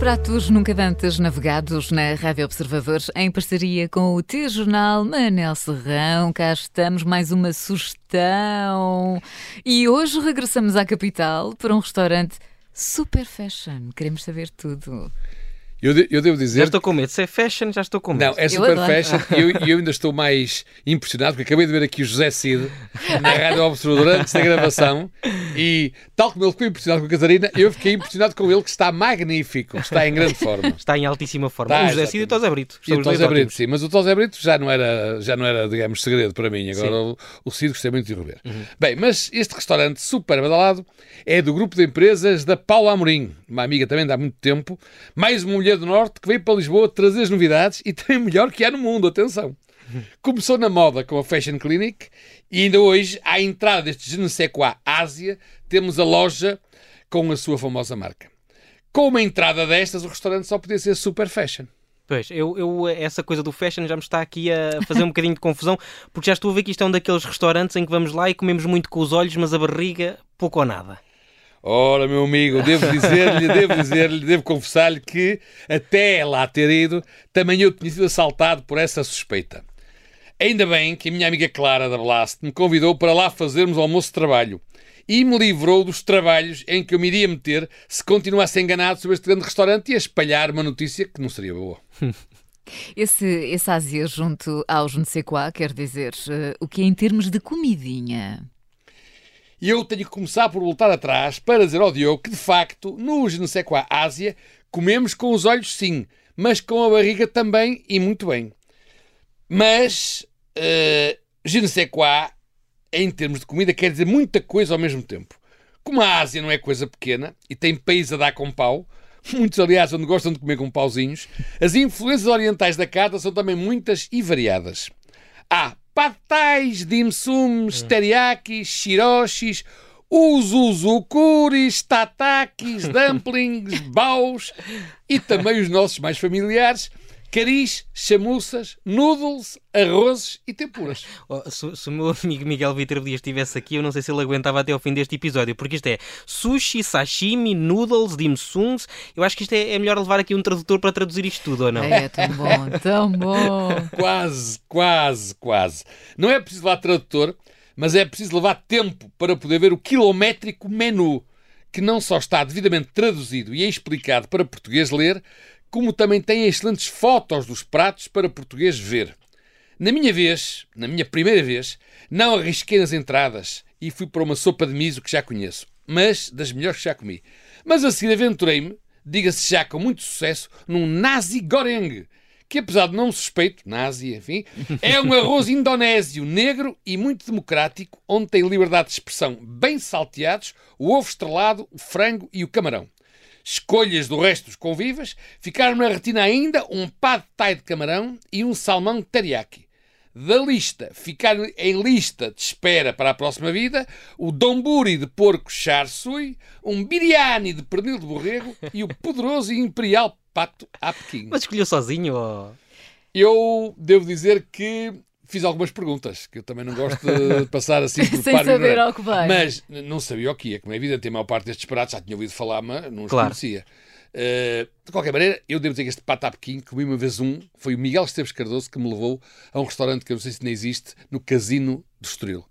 pratos nunca antes navegados na Rádio Observadores, em parceria com o T-Jornal Manel Serrão. Cá estamos, mais uma sugestão. E hoje regressamos à capital para um restaurante super fashion. Queremos saber tudo. Eu, de, eu devo dizer. Já estou com medo. Se é fashion, já estou com medo. Não, é super fashion e eu, eu, ainda estou mais impressionado porque acabei de ver aqui o José Cid na Rádio Observador antes da gravação e, tal como ele ficou impressionado com a Catarina, eu fiquei impressionado com ele que está magnífico, está em grande forma. Está em altíssima forma. Está, o José Cid e o Tosé Brito. E o Tosé Brito, sim, mas o Tosé Brito já não era, já não era digamos, segredo para mim. Agora o, o Cid gostei muito de rever. Uhum. Bem, mas este restaurante super badalado é do grupo de empresas da Paula Amorim, uma amiga também de há muito tempo, mais uma mulher do Norte que veio para Lisboa trazer as novidades e tem o melhor que há no mundo, atenção. Começou na moda com a Fashion Clinic e ainda hoje, à entrada deste je ne sais quoi Ásia, temos a loja com a sua famosa marca. Com uma entrada destas, o restaurante só podia ser super fashion. Pois, eu, eu, essa coisa do fashion já me está aqui a fazer um bocadinho de confusão, porque já estou a ver que isto é um daqueles restaurantes em que vamos lá e comemos muito com os olhos, mas a barriga pouco ou nada. Ora, meu amigo, devo dizer-lhe, devo dizer-lhe, devo confessar-lhe que até lá ter ido, também eu tinha sido assaltado por essa suspeita. Ainda bem que a minha amiga Clara da Blast me convidou para lá fazermos almoço de trabalho e me livrou dos trabalhos em que eu me iria meter se continuasse enganado sobre este grande restaurante e a espalhar uma notícia que não seria boa. Esse, esse Ásia junto aos não sei quá, quer dizer, uh, o que é em termos de comidinha? E eu tenho que começar por voltar atrás para dizer ao Diogo que, de facto, no je Ásia, comemos com os olhos sim, mas com a barriga também e muito bem. Mas, uh, je em termos de comida, quer dizer muita coisa ao mesmo tempo. Como a Ásia não é coisa pequena e tem país a dar com pau, muitos, aliás, onde gostam de comer com pauzinhos, as influências orientais da carta são também muitas e variadas. Há patais, dim sums, teriyakis, shiroshis, uzuzukuris, tatakis, dumplings, baus e também os nossos mais familiares, caris, chamuças, noodles, arrozes e tempuras. Oh, se, se, o meu amigo Miguel Vitor Dias estivesse aqui, eu não sei se ele aguentava até ao fim deste episódio, porque isto é sushi, sashimi, noodles, dim sums. Eu acho que isto é, é melhor levar aqui um tradutor para traduzir isto tudo, ou não? É, é tão bom, tão bom. quase, quase, quase. Não é preciso levar tradutor, mas é preciso levar tempo para poder ver o quilométrico menu que não só está devidamente traduzido e é explicado para português ler, como também tem excelentes fotos dos pratos para português ver. Na minha vez, na minha primeira vez, não arrisquei nas entradas e fui para uma sopa de miso que já conheço, mas das melhores que já comi. Mas a seguir aventurei-me, diga-se já com muito sucesso, num nazi goreng, que apesar de não suspeito, nazi, enfim, é um arroz indonésio, negro e muito democrático, onde tem liberdade de expressão bem salteados, o ovo estrelado, o frango e o camarão escolhas do resto dos convivas, ficaram na retina ainda um pad thai de camarão e um salmão teriyaki. Da lista, ficaram em lista de espera para a próxima vida o domburi de porco char sui, um biryani de pernil de borrego e o poderoso e imperial pato a Pequim. Mas escolheu sozinho? Ou... Eu devo dizer que fiz algumas perguntas, que eu também não gosto de passar assim por Sem saber ao que vai. Mas não sabia o que ia, como é evidente, a maior parte destes pratos já tinha ouvido falar, mas não os claro. conhecia. Uh, de qualquer maneira, eu devo dizer que este patapquim, comi uma vez um, foi o Miguel Esteves Cardoso que me levou a um restaurante que eu não sei se nem existe, no Casino do Estoril.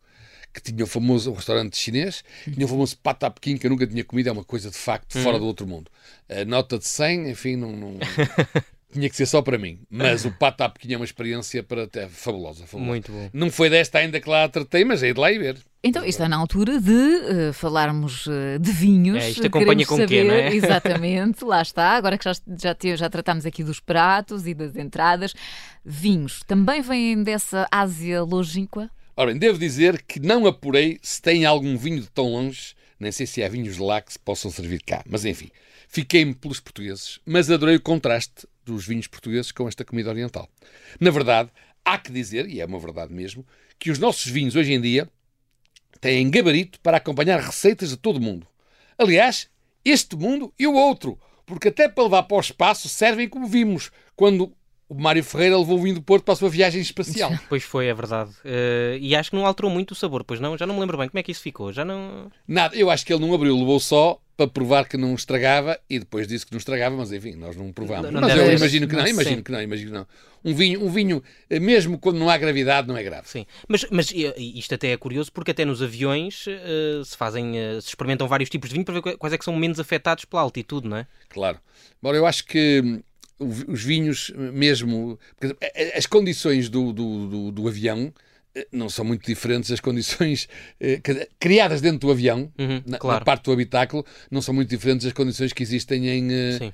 Que tinha o famoso um restaurante chinês, tinha o famoso patapquim que eu nunca tinha comido, é uma coisa de facto fora hum. do outro mundo. Uh, nota de 100, enfim, não, não, tinha que ser só para mim. Mas o Patap tinha uma experiência para até fabulosa, fabulosa. Muito bom. Não foi desta ainda que lá tratei, mas é de lá e ver. Então, está na altura de uh, falarmos uh, de vinhos. É, isto acompanha com o quê, não é? Exatamente, lá está. Agora que já, já, já tratámos aqui dos pratos e das entradas, vinhos também vêm dessa Ásia longínqua? Ora bem, devo dizer que não apurei se tem algum vinho de tão longe, nem sei se há vinhos de lá que se possam servir cá, mas enfim, fiquei-me pelos portugueses, mas adorei o contraste dos vinhos portugueses com esta comida oriental. Na verdade, há que dizer, e é uma verdade mesmo, que os nossos vinhos hoje em dia têm gabarito para acompanhar receitas de todo o mundo. Aliás, este mundo e o outro, porque até para levar para o espaço servem como vimos quando o Mário Ferreira levou o vinho do Porto para a sua viagem espacial. Pois foi, é verdade. Uh, e acho que não alterou muito o sabor, pois não? Já não me lembro bem como é que isso ficou. Já não. Nada, eu acho que ele não abriu, levou só para provar que não estragava e depois disse que não estragava, mas enfim, nós não provámos. Não- não mas eu imagino que não, imagino sim. que não, imagino que não. Um vinho, um vinho, eh, mesmo quando não há gravidade, não é grave. Sim, mas, mas isto até é curioso porque até nos aviões eh, se fazem, eh, se experimentam vários tipos de vinho para ver quais é que são menos afetados pela altitude, não é? Claro. Embora eu acho que hum, os vinhos, mesmo. As condições do, do, do- do avião não são muito diferentes das condições eh, criadas dentro do avião, Uhum, na, claro. na parte do habitáculo, não são muito diferentes das condições que existem em. eh.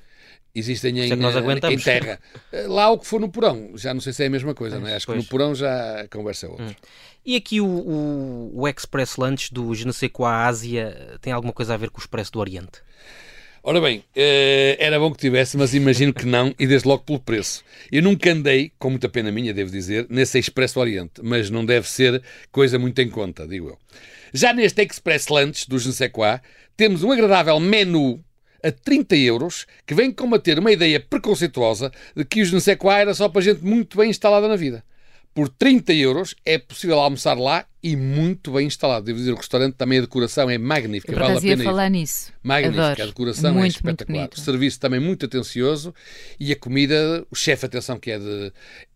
Existem em, é que eh, em terra. Eh, Lá o que for no porão, já não sei se é a mesma coisa, não é? Acho que pois. no porão já a conversa é outra. E aqui o, o, o Express Lunch do sais quoi Ásia tem alguma coisa a ver com o Expresso do Oriente? Ora bem, eh, era bom que tivesse, mas imagino que não, e desde logo pelo preço. Eu nunca andei, com muita pena minha, devo dizer, nesse Expresso Oriente, mas não deve ser coisa muito em conta, digo eu. Já neste Express Lunch do quoi, temos um agradável menu a 30 euros que vem combater uma ideia preconceituosa de que o quoi era só para gente muito bem instalada na vida. Por 30 euros é possível almoçar lá e muito bem instalado. Devo dizer, o restaurante também a decoração é magnífica, Eu vale a pena ir. falar nisso. Magnífica, Adoro. a decoração muito, é muito espetacular. bonito. o serviço também muito atencioso e a comida, o chefe, atenção, que é, de,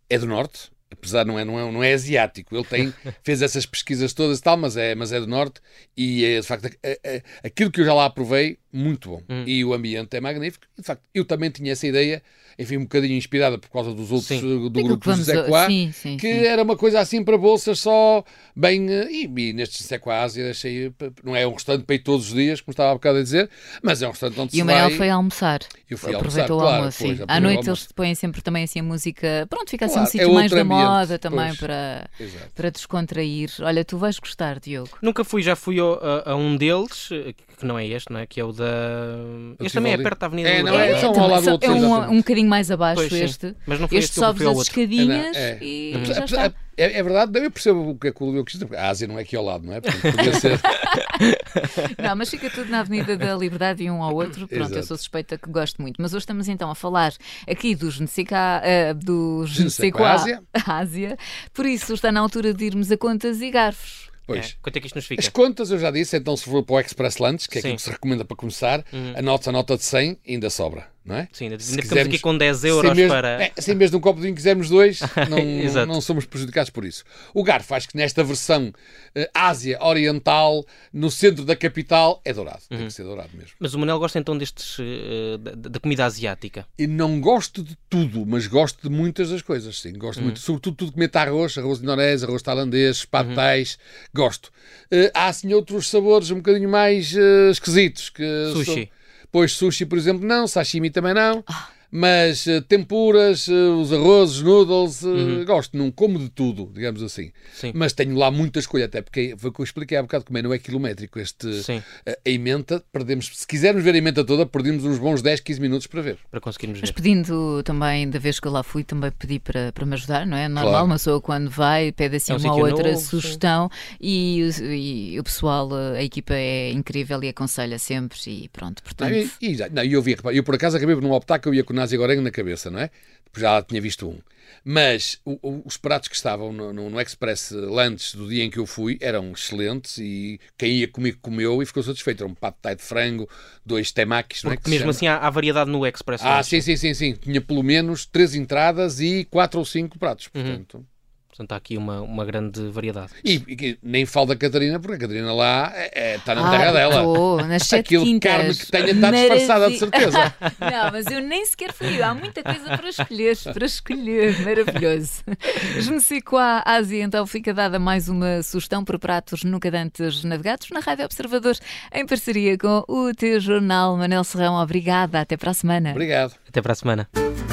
é do norte, apesar não é, não é, não é asiático. Ele tem, fez essas pesquisas todas e tal, mas é, mas é do norte e é, de facto, a- a- aquilo que eu já lá provei, muito bom. Hum. E o ambiente é magnífico. E, de facto, eu também tinha essa ideia, enfim, um bocadinho inspirada por causa dos outros Sim. eh, do Daquilo grupo José a- Coá, sim, sim, que sim. era uma coisa assim para bolsas só bem. eh, E, e neste José Coá Ásia achei. eh, Não é um restaurante para ir todos os dias, como estava há bocado a dizer, mas é um restaurante onde E se o Manel vai. foi almoçar. Eu fui Aproveitou almoçar, o claro, almoço, pois, sim. aproveitei À noite almoço. eles põem sempre também assim a música. Pronto, fica assim Claro, um é sítio mais outro da ambiente, moda também pois. para, Exato. para descontrair. Olha, tu vais gostar, Diogo. Nunca fui, já fui a, a um deles, que não é este, não é? Que é o da. Este também é Tivoli. perto da Avenida É, do não é? Liberdade. São ao também lado do só- outro, é um, um bocadinho mais abaixo Pois, sim. este. Mas não foi Este este eu sobes as outro. escadinhas É, e Apesar- já está. É, é verdade, eu percebo o que é que o Leo quis dizer. A Ásia não é aqui ao lado, não é? Ser. Não, mas fica tudo na Avenida da Liberdade e um ao outro. Pronto, eu Exato. sou suspeita que gosto muito. Mas hoje estamos então a falar aqui dos Nseca, uh, do Ásia. Ásia. Por isso está na altura de irmos a contas e garfos. Pois. É, Quanto é que isto nos fica? As contas eu já disse, então se for para o Express Lunch, que é Sim. aquilo que se recomenda para começar, Uhum. a nota, a nota de 100 ainda sobra, não é? Sim, ainda ficamos quisermos- aqui com 10 Se em euros vez, para. é, se em vez de um copo de vinho quisermos dois, não, não somos prejudicados por isso. O garfo, acho que nesta versão eh, Ásia Oriental, no centro da capital, é dourado. Tem Uhum. que ser dourado mesmo. Mas o Manel gosta então destes. eh, da, da comida asiática. E não gosto de tudo, mas gosto de muitas das coisas, sim. Gosto muito, sobretudo tudo que mete arroz, arroz indonésio, arroz tailandês, pad thais, gosto. Eh, há, sim, outros sabores um bocadinho mais eh, esquisitos. Que Sushi. são- Pois sushi, por exemplo, não. Sashimi também não. Mas eh, tempuras, eh, os arrozes, noodles, eh, gosto. Não como de tudo, digamos assim. Sim. Mas tenho lá muita escolha, até porque foi o que eu expliquei há bocado, como é, não é quilométrico. Este, Sim. a, emenda, perdemos, se quisermos ver a emenda toda, perdemos uns bons 10, 15 minutos para ver. Para conseguirmos Mas ver. pedindo também, da vez que eu lá fui, também pedi para, para me ajudar, não é? Normal, Claro. uma pessoa quando vai pede assim É um uma sítio outra novo, sugestão e, o- e o pessoal, a equipa é incrível e aconselha sempre e pronto, Não, portanto. e, e já- não, e eu, vi, eu por acaso acabei por não optar que eu ia com Nazi Gorenga na cabeça, não é? Depois já tinha visto um. Mas o- o- os pratos que estavam no, no- no Express Lunch do dia em que eu fui eram excelentes e quem ia comigo comeu e ficou satisfeito. Era um pato de frango, dois temakis, não é? Porque mesmo assim há, há variedade no Express. Ah, sim, sim, sim, sim. Tinha pelo menos três entradas e quatro ou cinco pratos, Uhum. Portanto. Há aqui uma, uma grande variedade. E, e nem falo da Catarina, porque a Catarina lá é- é- está na Ah, terra dela. tô, nas sete Aquilo quintas. carne que tenha está disfarçada, de Maravilha. certeza. Não, mas eu nem sequer fui. Há muita coisa para escolher, para escolher. Maravilhoso. Je ne sais quoi, Ásia, então fica dada mais uma sugestão para pratos nunca dantes navegados na Rádio Observador, em parceria com o teu jornal Manel Serrão. Obrigada, até para a semana. Obrigado. Até para a semana.